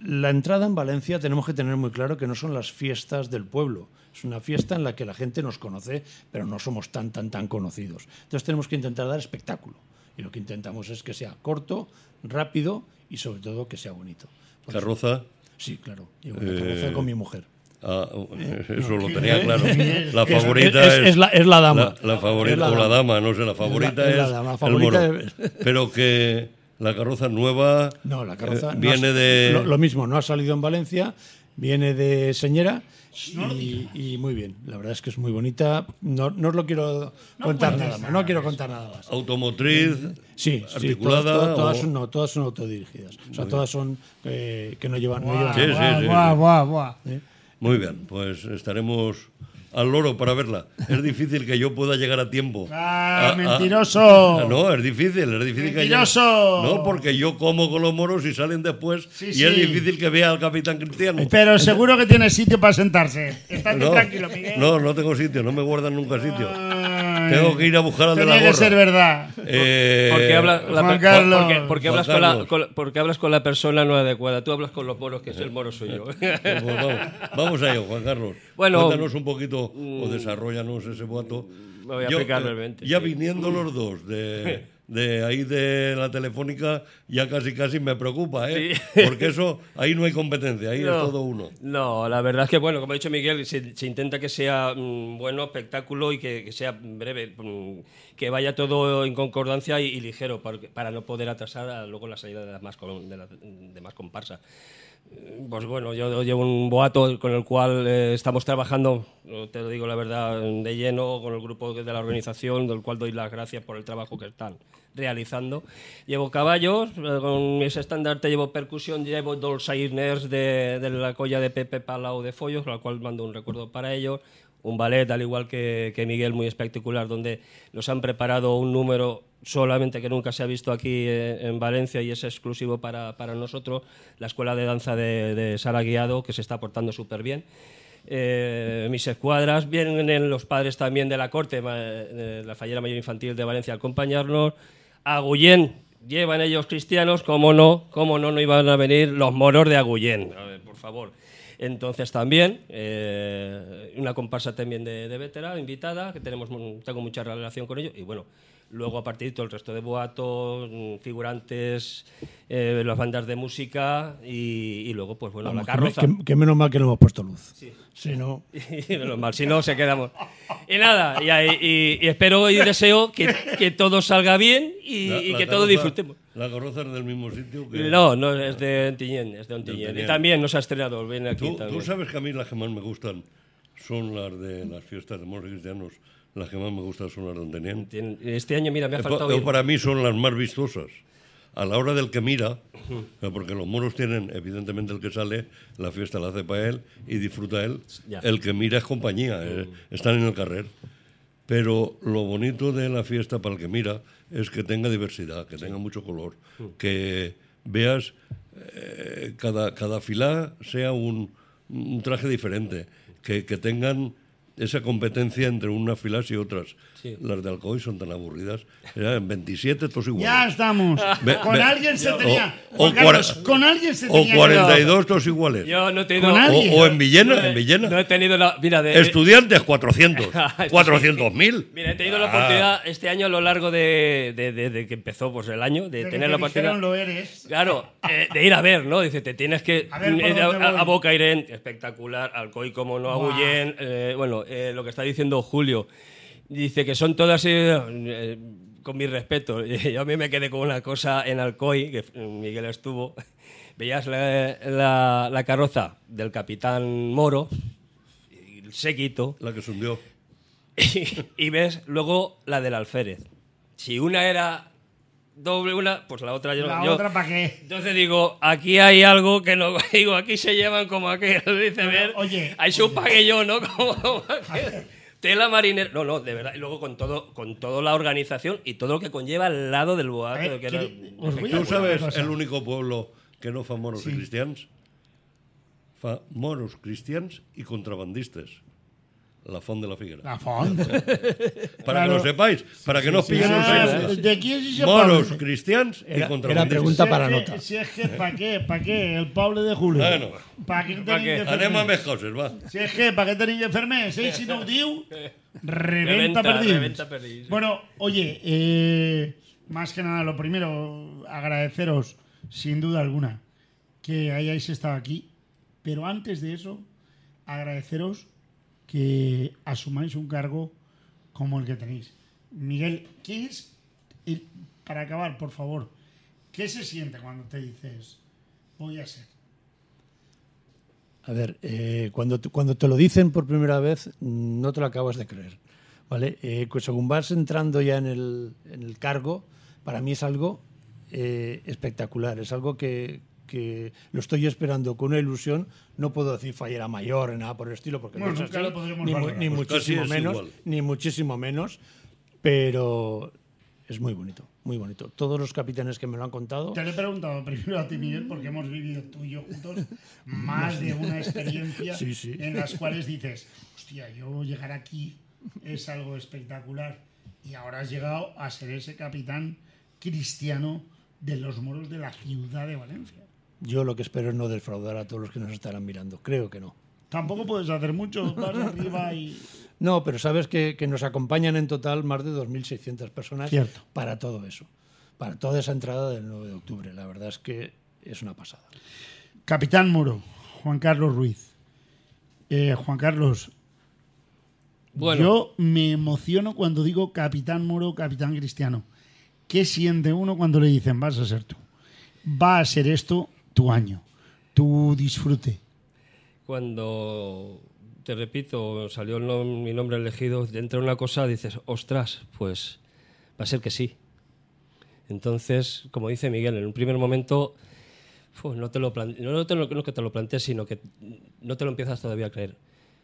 la entrada en Valencia tenemos que tener muy claro que no son las fiestas del pueblo. Es una fiesta en la que la gente nos conoce, pero no somos tan, tan, tan conocidos. Entonces tenemos que intentar dar espectáculo. Y lo que intentamos es que sea corto, rápido y sobre todo que sea bonito. Por eso- Carroza. sí, claro. Llevo una Eh, carroza con mi mujer. Ah, eso lo tenía claro. La Eh, favorita es- es, es la- es la dama. La, la favorita la o la dama. no sé, la favorita es la dama, la el favorita moro. Pero que la carroza nueva No, la carroza eh, no viene ha- de... Lo, lo mismo, no ha salido en Valencia, viene de Señera y, y muy bien. La verdad es que es muy bonita. No, no os lo quiero contar nada más. No quiero contar nada más. automotriz, Sí, sí articulada. todas, todas- todas o- son, no, todas son autodirigidas. O sea, todas son eh, que no llevan. no llevan Sí, sí, Buah, sí, buah, sí. buah, buah. Muy bien, pues estaremos al loro para verla. Es difícil que yo pueda llegar a tiempo. ¡Ah, A- mentiroso! Ah, no, es difícil, es difícil que llegue. ¡Mentiroso! No, porque yo como con los moros y salen después Sí, y sí. es difícil que vea al capitán Cristiano. Pero seguro que tienes sitio para sentarse. Estate No, tranquilo, Miguel. no, no tengo sitio, no me guardan nunca sitio. Ay, Tengo que ir a buscar al de la Tenía que gorra. ser verdad. Eh, Porque, habla- la Juan per- Carlos. porque- porque Juan hablas con la, Carlos. con- porque hablas con la persona no adecuada. Tú hablas con los moros, que es el moro soy yo. pues vamos, vamos a ello, Juan Carlos. Bueno, Cuéntanos un poquito o desarrollanos ese voto. me voy a explicar brevemente, Ya sí. viniendo los dos de, de ahí de la telefónica, ya casi casi me preocupa, ¿eh? Sí. Porque eso, ahí no hay competencia, ahí es No. todo uno. No, la verdad es que, bueno, como ha dicho Miguel, se, se intenta que sea mm, bueno, espectáculo y que, que sea breve, mm, que vaya todo en concordancia y, y ligero, para, para no poder atrasar a luego la salida de las más, de las demás comparsas. Eh, Pues bueno, yo llevo un boato con el cual eh, estamos trabajando, te lo digo la verdad, de lleno con el grupo de la organización, del cual doy las gracias por el trabajo que están realizando. Llevo caballos, eh, con ese estandarte llevo percusión, llevo dolsainers de, de la colla de Pepe Palau de Follos, la cual mando un recuerdo para ellos. Un ballet, al igual que, que Miguel, muy espectacular, donde nos han preparado un número solamente que nunca se ha visto aquí eh, en Valencia y es exclusivo para, para nosotros, la Escuela de Danza de, de Sara Guiado, que se está portando súper bien. Eh, mis escuadras, vienen los padres también de la corte, la Fallera Mayor Infantil de Valencia a acompañarnos. Agullén, llevan ellos cristianos, cómo no, cómo no, no iban a venir los moros de Agullén, A ver, por favor. Entonces también, eh, una comparsa también de, de invitada, que tenemos, tengo mucha relación con ellos, y bueno, luego a partir de todo el resto de boatos, figurantes, eh, las bandas de música, y, y luego, pues bueno, Vamos, la que, me- carroza. que- que menos mal que no hemos puesto luz. Si no, Y menos mal, si no, se quedamos. Y nada, y, y- y espero y deseo que, que todo salga bien y, La- y la que todo disfrutemos. La carroza es del mismo sitio que... No, no, es de Ontiñén, es de Ontiñén. Y también nos ha estrenado, viene aquí Tú, también. tú sabes que a mí las que más me gustan son las de las fiestas de moros cristianos. Las que más me gustan son las de Ontenien. Tien- Este año, mira, me ha faltado... ir. Para mí son las más vistosas. A la hora del que mira, eh, porque los moros tienen, evidentemente, el que sale, la fiesta la hace para él y disfruta él. Ya. El que mira es compañía, eh, están en el carrer. Pero lo bonito de la fiesta para el que mira es que tenga diversidad, que tenga mucho color, que veas eh, cada, cada filá sea un, un traje diferente, que, que tengan esa competencia entre unas filas y otras. Sí. Las de Alcoy son tan aburridas. Eran 27 todos Ya iguales. estamos. Ve- con ve- alguien se o- tenía. o Juan Carlos, con alguien se O tenía. que- 42 todos iguales. Yo no he tenido. Con O, alguien. o en Villena, no he- en Villena. No he tenido la. Mira, de. Estudiantes, 400. Esto sí. 400.000. Mira, he tenido la Ah. oportunidad este año a lo largo de, de- de- de que empezó pues, el año, de, tener te la oportunidad. lo eres. Claro, eh, de ir a ver, ¿no? Dice, te tienes que. A ver, ¿por eh, a, a Bocairén, espectacular. Alcoy, como no, a Buah. Gullén. eh, bueno, eh, lo que está diciendo Julio. Dice que son todas. eh, eh, con mi respeto. Yo a mí me quedé con una cosa en Alcoy, que Miguel estuvo. Veías la, la- la carroza del capitán Moro, y el séquito, La que se hundió. y ves luego la del alférez. Si una era doble, una, pues la otra yo La yo- otra, ¿para qué? Entonces digo, aquí hay algo que no. Digo, aquí se llevan como aquel. Dice, ver, oye, hay su pague yo, ¿no? Como aquel. Tela marinera. No, no, de verdad. Y luego con todo, con toda la organización y todo lo que conlleva al lado del boato. ver, que era- ¿quiere- os voy a ¿Tú sabes el único pueblo que no fa moros Sí. y cristians? Fa moros, cristians y contrabandistas. La Font de la Figuera. La font. Para que lo sepáis, para que no os pillen sí, los sí, extras. sí. ¿De quién se Moros, parla? cristians Era- y era pregunta para nota. Si es que, ¿para qué? ¿Para qué? El poble de Julio. Bueno. ¿Para qué ¿Pa tenéis fer Anem a més? coses, va. Si es que, ¿para qué tenéis que fer més? Eh? Si no ho diu, reventa Reventa, perdins. reventa perdins. Bueno, oye, eh, más que nada, lo primero, agradeceros, sin duda alguna, que hayáis estado aquí. Pero antes de eso, agradeceros que asumáis un cargo como el que tenéis. Miguel, ¿qué es, el- para acabar, por favor, qué se siente cuando te dices, voy a ser? A ver, eh, cuando, te, cuando te lo dicen por primera vez, no te lo acabas de creer. ¿vale? Eh, pues según vas entrando ya en el, en el cargo, para mí es algo eh, espectacular. Es algo que, que lo estoy esperando con una ilusión. No puedo decir fallera mayor, nada por el estilo, porque Bueno, no es así, lo ni, valorar. ni Pues muchísimo menos, igual. ni muchísimo menos. Pero es muy bonito, muy bonito. Todos los capitanes que me lo han contado. Te lo he preguntado primero a ti, Miguel, porque hemos vivido tú y yo juntos más de una experiencia Sí, sí. en las cuales dices, hostia, yo llegar aquí es algo espectacular. Y ahora has llegado a ser ese capitán cristiano de los moros de la ciudad de Valencia. Yo lo que espero es no defraudar a todos los que nos estarán mirando. Creo que no. Tampoco puedes hacer mucho, vas arriba y... No, pero sabes que, que nos acompañan en total más de 2.600 personas Cierto. para todo eso, para toda esa entrada del 9 de octubre. La verdad es que es una pasada. Capitán Moro, Juan Carlos Ruiz. Eh, Juan Carlos, Bueno. yo me emociono cuando digo Capitán Moro, Capitán Cristiano. ¿Qué siente uno cuando le dicen vas a ser tú? Va a ser esto tu año, tu disfrute. Cuando, te repito, salió el mi nombre elegido, dentro de una cosa dices, ostras, pues va a ser que sí. Entonces, como dice Miguel, en un primer momento no, te lo no, te lo- que te lo plantees, sino que no te lo empiezas todavía a creer.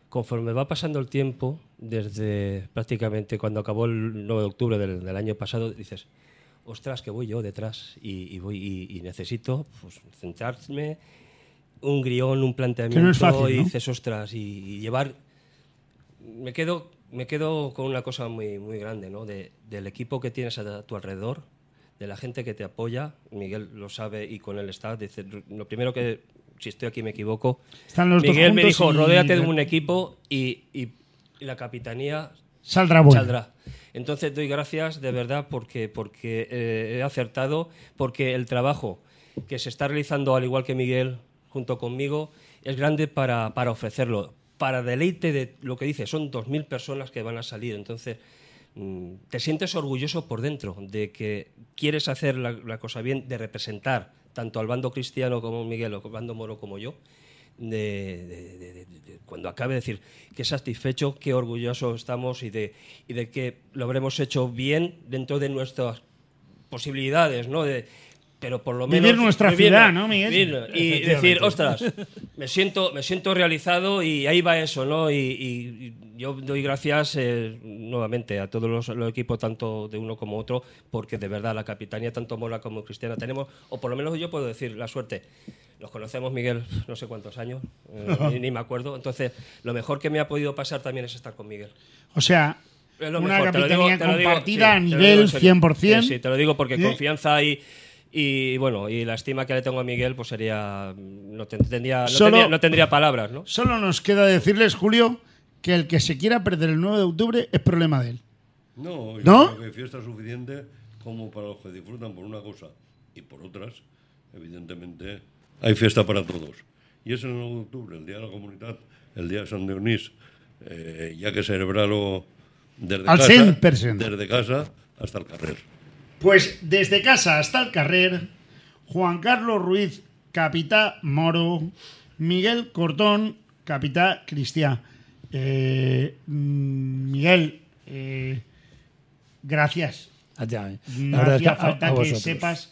Conforme va pasando el tiempo, desde prácticamente cuando acabó el 9 de octubre del, del año pasado, dices, ostras, que voy yo detrás y, y voy, y, y necesito pues, centrarme, un guion, un planteamiento, no es fácil, y ¿no? dices, ostras, y, y llevar... Me quedo, me quedo con una cosa muy, muy grande, ¿no? De- del equipo que tienes a tu alrededor, de la gente que te apoya, Miguel lo sabe y con él está, dice, lo primero que, si estoy aquí me equivoco, Están los dos Miguel me dijo, rodéate de un equipo y, y- y la capitanía Saldrá bueno. saldrá. Entonces doy gracias de verdad porque, porque eh, he acertado, porque el trabajo que se está realizando, al igual que Miguel, junto conmigo, es grande para, para ofrecerlo. Para deleite de lo que dice, son 2.000 personas que van a salir. Entonces, mm, te sientes orgulloso por dentro de que quieres hacer la, cosa bien, de representar tanto al bando cristiano como Miguel o al bando moro como yo, de, de- de- de- cuando acabe de decir qué satisfecho, qué orgulloso estamos y de, y de que lo habremos hecho bien dentro de nuestras posibilidades, ¿no? De, pero por lo Vivir menos nuestra vivir- ciudad, ¿no, Miguel? vivir y decir, ostras, me siento, me siento realizado y ahí va eso, ¿no? Y, y- y yo doy gracias eh, nuevamente a todos los, los equipos, tanto de uno como otro, porque de verdad la capitanía, tanto Mora como Cristiana, tenemos, o por lo menos yo puedo decir, la suerte. Nos conocemos, Miguel, no sé cuántos años, eh, ni, ni me acuerdo. Entonces, lo mejor que me ha podido pasar también es estar con Miguel. O sea, una mejor, capitanía digo- compartida a sí, lo nivel digo en serio. 100%. Sí, sí, te lo digo porque ¿Eh? confianza y, y bueno, y la estima que le tengo a Miguel, pues sería. No, ten- tendría, no, Solo- tendría, no tendría palabras, ¿no? Solo nos queda decirles, Julio, que el que se quiera perder el 9 de octubre es problema de él. No, yo ¿No? creo que hay fiesta suficiente como para los que disfrutan por una cosa y por otras, evidentemente, hay fiesta para todos. Y es el 9 de octubre, el Día de la Comunidad, el Día de San Dionís, eh, ya que celebrarlo desde Al casa, 100%. desde casa hasta el carrer. Pues desde casa hasta el carrer, Juan Carlos Ruiz, capitá Moro, Miguel Cortón, capitá Cristian. Eh, mm, Miguel, eh, gracias. Allá, eh. No que hacía a- falta a que sepas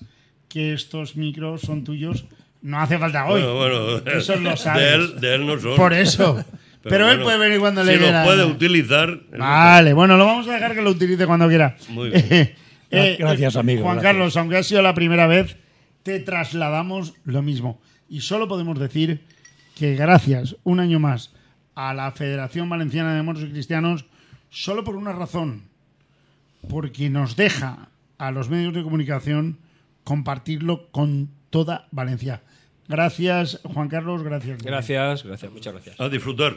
que estos micros son tuyos. No hace falta hoy. Bueno, bueno, Eso lo sabes. De él, de él no son. Por eso. Pero, él bueno, puede venir cuando si le dé los la puede utilizar. Vale, bueno, lo vamos a dejar que lo utilice cuando quiera. Muy bien. Eh, Gracias, amigo, Juan gracias. Carlos, aunque ha sido la primera vez, te trasladamos lo mismo. Y solo podemos decir que gracias un año más a la Federación Valenciana de Moros y Cristianos, solo por una razón, porque nos deja a los medios de comunicación compartirlo con toda Valencia. Gracias, Juan Carlos, gracias. Gracias, gracias, muchas gracias. A disfrutar.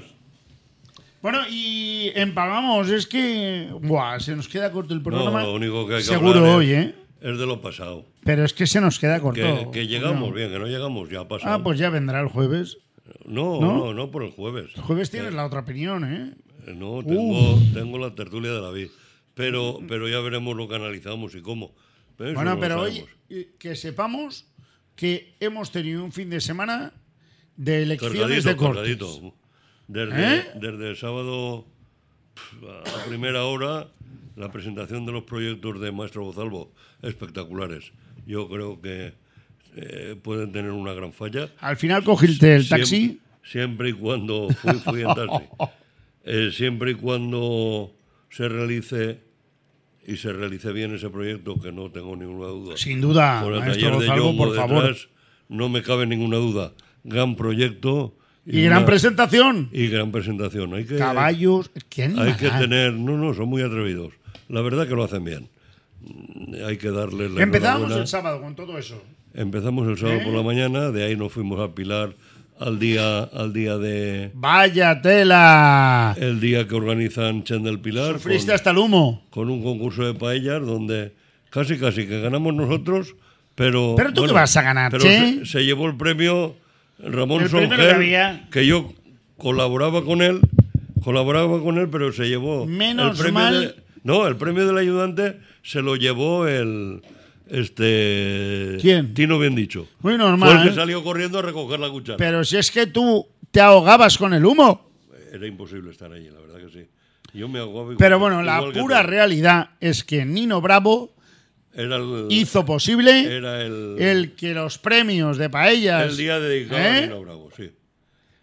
Bueno, y empalmamos, es que buah, se nos queda corto el programa. No, lo único que hay que Seguro hablar hoy, es, ¿eh? es de lo pasado. Pero es que se nos queda corto. Que, que llegamos No. bien, que no llegamos, ya ha pasado. Ah, pues ya vendrá el jueves. no, ¿no? no, no, por el jueves. El jueves tienes la otra opinión, ¿eh? Eh, No, tengo, tengo la tertulia de la vida. Pero, pero ya veremos lo que analizamos y cómo. Eso bueno, no pero hoy eh, que sepamos que hemos tenido un fin de semana de elecciones Cargadito, de cortes. cargadito. Desde, ¿Eh? desde el sábado a primera hora, la presentación de los proyectos de Maestro Gozalvo, espectaculares. Yo creo que eh, pueden tener una gran falla. Al final cogiste el taxi. Siempre y cuando fui, fui en taxi. Eh, siempre y cuando se realice y se realice bien ese proyecto, que no tengo ninguna duda. Sin duda, Con el maestro taller de Gonzalo, Yombo por favor. detrás, no me cabe ninguna duda. Gran proyecto. Y gran una- presentación. Y gran presentación. Hay que, Caballos. ¿Qué hay que tener. No, no, son muy atrevidos. La verdad que lo hacen bien. Mm, Hay que darles la Empezamos el sábado con todo eso. Empezamos el sábado ¿Eh? por la mañana, de ahí nos fuimos a Pilar al día, al día de ¡Vaya tela! el día que organizan Chen del Pilar Sufriste con, hasta el humo. con un concurso de paellas donde casi casi que ganamos nosotros, pero Pero tú qué vas a ganar, pero se, se llevó el premio Ramón que Songel, había. que yo colaboraba con él, colaboraba con él, pero se llevó Menos el premio mal. de- no, el premio del ayudante se lo llevó el este ¿Quién? Tino bien dicho. Muy Fue el normal. que salió corriendo a recoger la cuchara. Pero si es que tú te ahogabas con el humo. Era imposible estar allí, la verdad que sí. Yo me ahogaba igual Pero que- bueno, la que pura realidad es que Nino Bravo Era el, hizo posible era el, el que los premios de paellas el día dedicado ¿eh? a Nino Bravo, sí.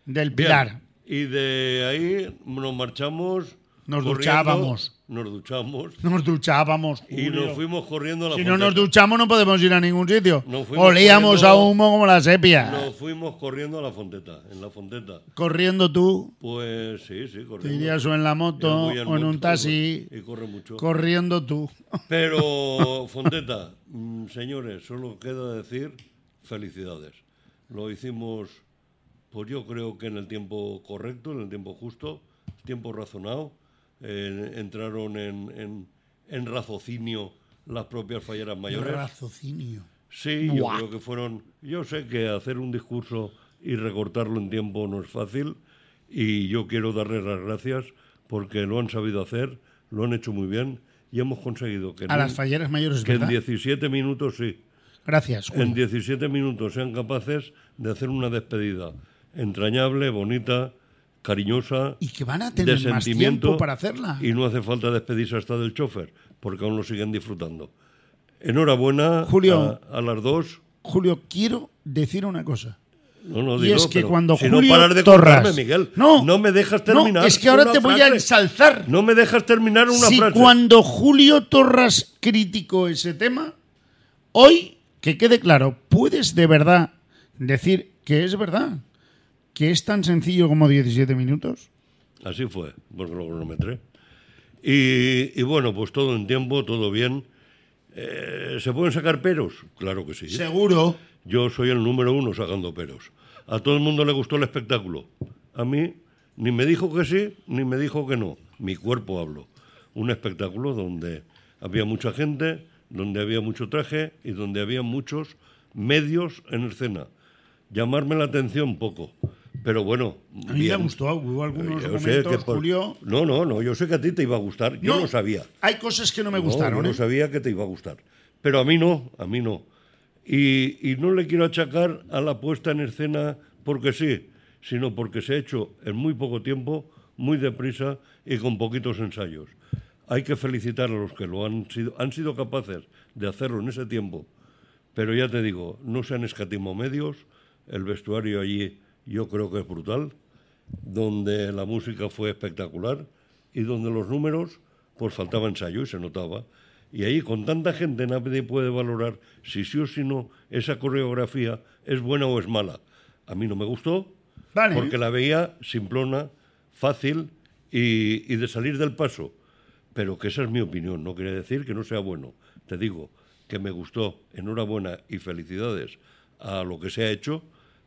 del Bien, Pilar. Y de ahí nos marchamos. Nos duchábamos. Nos duchamos. Nos duchábamos. Y Julio. nos fuimos corriendo a la Si no nos duchamos no podemos ir a ningún sitio. Nos fuimos Olíamos corriendo- a humo como la sepia. Nos fuimos corriendo a la fonteta. En la fonteta. Corriendo tú, Pues sí, sí, te corriendo. irías o en la moto o en un moto, taxi. Y corre mucho. Corriendo tú. Pero, Fonteta, mm, señores, solo queda decir felicidades. Lo hicimos, pues yo creo que en el tiempo correcto, en el tiempo justo, tiempo razonado. Eh, entraron en, en, en raciocinio las propias falleras mayores. Raciocinio. Sí, yo Buah. creo que fueron. Yo sé que hacer un discurso y recortarlo en tiempo no es fácil, y yo quiero darles las gracias porque lo han sabido hacer, lo han hecho muy bien y hemos conseguido que, A en las falleras mayores, que en ¿verdad? 17 minutos, sí, Gracias, Julio. en 17 minutos sean capaces de hacer una despedida entrañable, bonita, cariñosa, Y que van a de tener más sentimiento tiempo para hacerla. y no hace falta despedirse hasta del chofer, porque aún lo siguen disfrutando. Enhorabuena Julio. a, a las dos. Julio, quiero decir una cosa. No, no, y digo, es que pero cuando si Julio no de Torras, Miguel, no, no me dejas no, terminar. es que ahora te voy a ensalzar. No me dejas terminar una si frase. cuando Julio Torras criticó ese tema, hoy, que quede claro, ¿puedes de verdad decir que es verdad, que es tan sencillo como 17 minutos. Así fue, porque lo cronometré. Y, y bueno, pues todo en tiempo, todo bien. Eh, ¿Se pueden sacar peros? Claro que sí. Seguro. Yo soy el número uno sacando peros. A todo el mundo le gustó el espectáculo. A mí ni me dijo que sí, ni me dijo que no. Mi cuerpo hablo. Un espectáculo donde había mucha gente, donde había mucho traje y donde había muchos medios en escena. Llamarme la atención poco. Pero bueno, A mí me bien. gustó, hubo algunos Yo sé momentos, que por- Julio. No, no, no, yo sé que a ti te iba a gustar. Yo No, lo sabía. Hay cosas que no me No, gustaron. yo no ¿eh? sabía que te iba a gustar. Pero a mí no, a mí no. Y, y no le quiero achacar a la puesta en escena porque sí, sino porque se ha hecho en muy poco tiempo, muy deprisa y con poquitos ensayos. Hay que felicitar a los que lo han sido, han sido capaces de hacerlo en ese tiempo. Pero ya te digo, no se han escatimado medios, el vestuario allí yo creo que es brutal, donde la música fue espectacular y donde los números, pues faltaba ensayo y se notaba. Y ahí con tanta gente nadie puede valorar si sí o si no esa coreografía es buena o es mala. A mí no me gustó Vale. porque la veía simplona, fácil y, y de salir del paso. Pero que esa es mi opinión, no quiere decir que no sea bueno. Te digo que me gustó, enhorabuena y felicidades a lo que se ha hecho,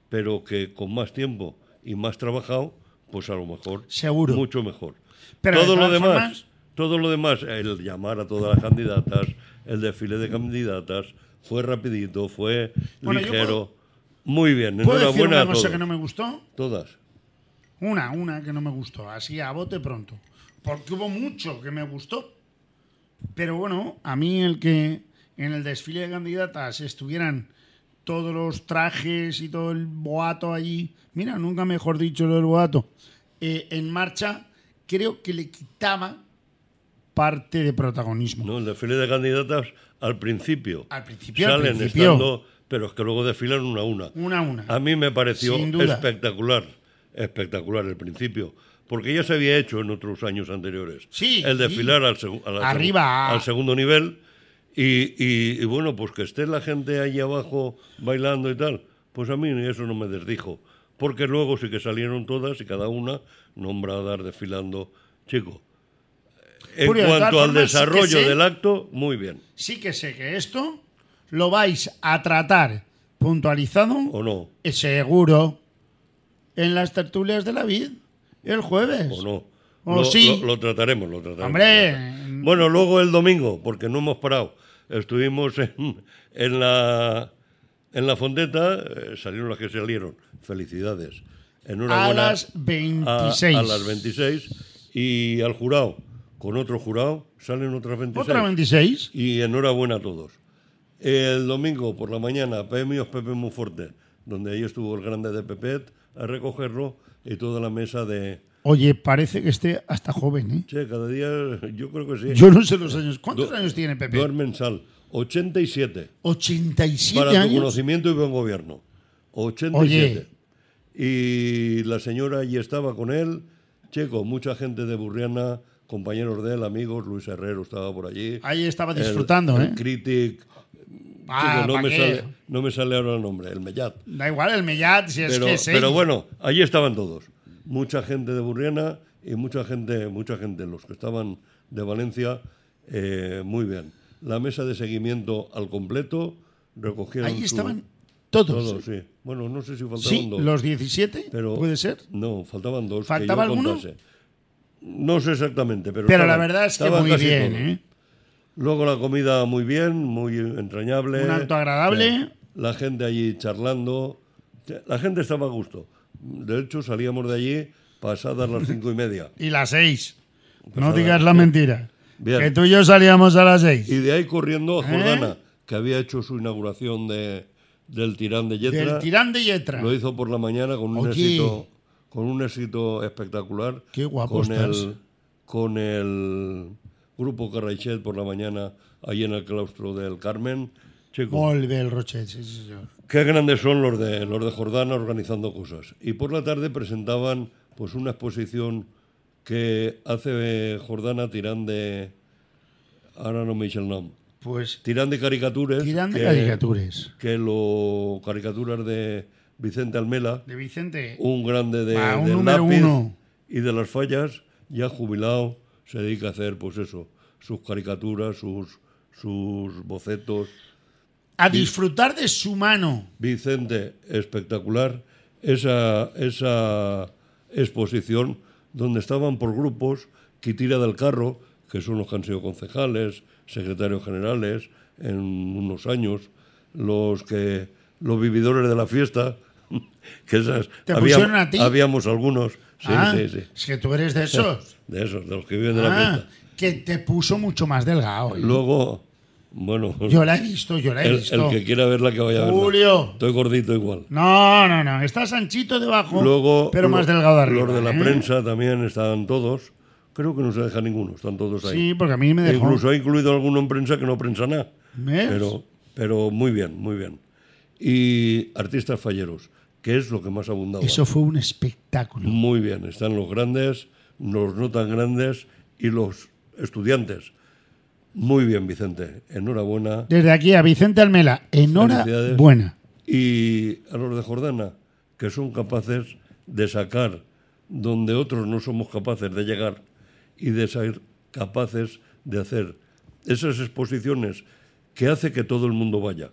pero que con más tiempo y más trabajado, pues a lo mejor Seguro. mucho mejor. Pero de todo lo demás, formas- todo lo demás, el llamar a todas las candidatas, el desfile de candidatas, fue rapidito, fue Bueno, ligero, puedo- muy bien, ¿Puedo decir enhorabuena una a cosa todos. que no me gustó? Todas. Una, una que no me gustó, así a bote pronto. Porque hubo mucho que me gustó. Pero bueno, a mí el que en el desfile de candidatas estuvieran todos los trajes y todo el boato allí, mira, nunca mejor dicho lo del boato, eh, en marcha, creo que le quitaba parte de protagonismo. No, el desfile de candidatas al principio. Al principio, al Salen principio. estando, pero es que luego desfilan una a una. Una a una. A mí me pareció espectacular, espectacular el principio. Porque ya se había hecho en otros años anteriores. Sí, El sí. desfilar al, la Arriba. al segundo nivel. Y, y- y bueno, pues que esté la gente ahí abajo bailando y tal. Pues a mí eso no me desdijo. Porque luego sí que salieron todas y cada una nombradas desfilando. Chico, en Julio, de todas cuanto al sí desarrollo sé- del acto, muy bien. Sí que sé que esto lo vais a tratar puntualizado ¿O no? Seguro. En las tertulias de la vid. El jueves. ¿O no? O lo, sí. lo- lo trataremos, lo trataremos. Hombre. Bueno, luego el domingo, porque no hemos parado. Estuvimos en, en la en la fondeta, eh, salieron las que salieron. Felicidades. Enhorabuena. A las 26. A, a las 26. Y al jurado, con otro jurado, salen otras 26. Otra 26. Y enhorabuena a todos. El domingo por la mañana, premios Pepe Muforte, donde ahí estuvo el grande de Pepet a recogerlo y toda la mesa de... Oye, parece que esté hasta joven, ¿eh? Che, cada día yo creo que sí. Yo no sé los años. ¿Cuántos Du- años tiene Pepe? Duermen sal. 87. 87 Para tu años. conocimiento y buen gobierno. 87. Y la señora allí estaba con él. Checo, mucha gente de Burriana, compañeros de él, amigos. Luis Herrero estaba por allí. Ahí estaba El- disfrutando, el ¿eh? Critic. Ah, no, ¿pa' me sale, no me sale ahora el nombre, el Mellat. Da igual, el Mellat, si es Pero, que es pero él. bueno, allí estaban todos. Mucha gente de Burriana y mucha gente, mucha gente, los que estaban de Valencia, eh, muy bien. La mesa de seguimiento al completo, recogieron Ahí estaban todos. todos, sí. Bueno, no sé si faltaban Sí, dos. los 17, pero puede ser. No, faltaban dos. ¿Faltaba que yo alguno? contase. No sé exactamente, pero. Pero la verdad es que muy bien. ¿eh? Luego la comida muy bien, muy entrañable. Un acto agradable. Eh, La gente allí charlando. La gente estaba a gusto. De hecho, salíamos de allí pasadas las cinco y media. Y las 6. No digas la mentira. Bien. Que tú y yo salíamos a las 6. Y de ahí corriendo a ¿Eh? Jordana, que había hecho su inauguración de, del Tirán de Yetra. Del tirán de Yetra. Lo hizo por la mañana con un Oye. éxito con un éxito espectacular. Qué guapo con estás. el con el grupo Carraichet por la mañana ahí en el claustro del Carmen. Chico, Volve el Rochet, sí, sí, señor. qué grandes son los de los de Jordana organizando cosas. Y por la tarde presentaban pues una exposición que hace Jordana Tirán de ahora no me dice el nombre. Pues Tirán de caricaturas. tirán de que- caricaturas. que lo caricaturas de, Vicente Almela, De Vicente. un grande de, Va, un número lápiz uno. y de las fallas, ya jubilado, se dedica a hacer, pues eso, sus caricaturas, sus, sus bocetos. A disfrutar de su mano. Vicente, espectacular, esa, esa exposición donde estaban por grupos Quitira del Carro, que son los que han sido concejales, secretarios generales en unos años, los que los vividores de la fiesta, que esas ¿Te pusieron a ti? habíamos algunos, sí, Ah, sí, sí, Es que tú eres de esos. de esos, de los que viven de la Ah, fiesta. que te puso mucho más delgado. ¿eh? Luego, bueno, Yo la he visto, yo la he el, visto. el que quiera verla que vaya a verla. Julio. Estoy gordito igual. No, no, no. Estás anchito debajo, Luego, pero más delgado arriba. Los de la ¿eh? prensa también están todos. Creo que no se deja ninguno, están todos ahí. Sí, porque a mí me dejó. incluso ha incluido alguno en prensa que no prensa nada. ¿Ves? Pero, pero muy bien, muy bien. Y artistas falleros, que es lo que más abundaba. Eso fue un espectáculo. Muy bien, están los grandes, los no tan grandes y los estudiantes. Muy bien, Vicente. Enhorabuena. Desde aquí a Vicente Almela, enhorabuena. Y a los de Jordana, que son capaces de sacar donde otros no somos capaces de llegar y de ser capaces de hacer esas exposiciones que hace que todo el mundo vaya.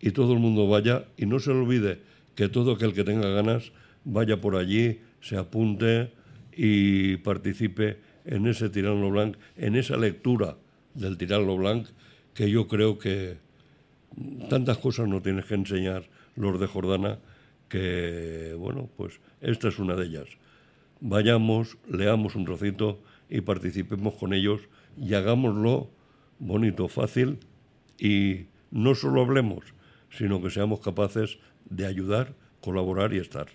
Y todo el mundo vaya y no se le olvide que todo aquel que tenga ganas vaya por allí, se apunte y participe en ese Tirano Blanc, en esa lectura del Tirano Blanc, que yo creo que tantas cosas no tienes que enseñar los de Jordana que, bueno, pues esta es una de ellas. Vayamos, leamos un trocito y participemos con ellos y hagámoslo bonito, fácil y no solo hablemos, sino que seamos capaces de ayudar, colaborar y estar.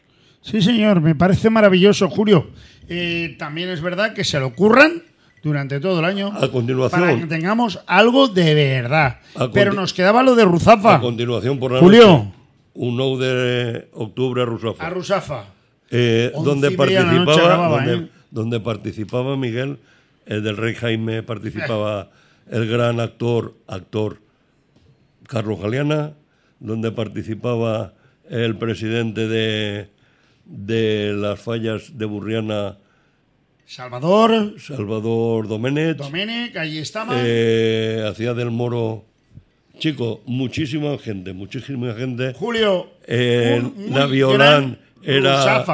Sí, señor, me parece maravilloso, Julio. Eh, también es verdad que se lo ocurran durante todo el año. A continuación. Para que tengamos algo de verdad. Pero nos quedaba lo de Ruzafa. A continuación, por la Julio. noche, un 9 de octubre a Rusafa. A Ruzafa. Eh, donde participaba donde, ¿eh? donde participaba Miguel el del Rey Jaime participaba el gran actor actor Carlos Galeana donde participaba el presidente de de las fallas de Burriana Salvador, Salvador Domenech Domenech, allí estaba. eh, hacía del Moro chico muchísima gente muchísima gente Julio. eh, un la Violán era.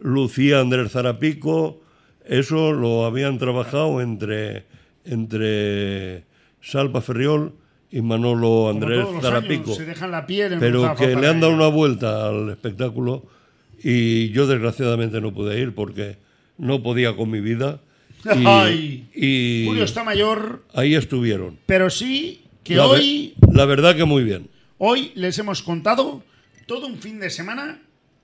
Lucía Andrés Zarapico. Eso lo habían trabajado entre, entre Salva Ferriol y Manolo Andrés Zarapico. años, se dejan la piel en Pero que le han dado una vuelta al espectáculo y yo desgraciadamente no pude ir porque no podía con mi vida. Y, Ay. y Julio está mayor, ahí estuvieron. pero sí que La, ve- hoy, la verdad que muy bien. hoy les hemos contado todo un fin de semana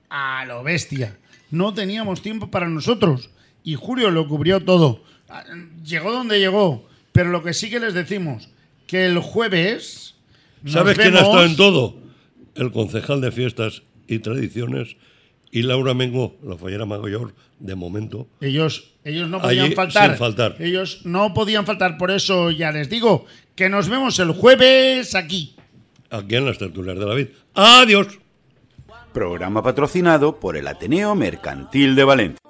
a lo bestia. No teníamos tiempo para nosotros y Julio lo cubrió todo. Llegó donde llegó, pero lo que sí que les decimos, que el jueves... nos ¿Sabes quién ha estado en todo? El concejal de fiestas y tradiciones y Laura Mengo, la fallera mayor, de momento. Ellos, ellos no podían Allí, faltar. sin faltar. Ellos no podían faltar, por eso ya les digo que nos vemos el jueves aquí. Aquí en las tertulias de la vid. ¡Adiós! Programa patrocinado por el Ateneo Mercantil de Valencia.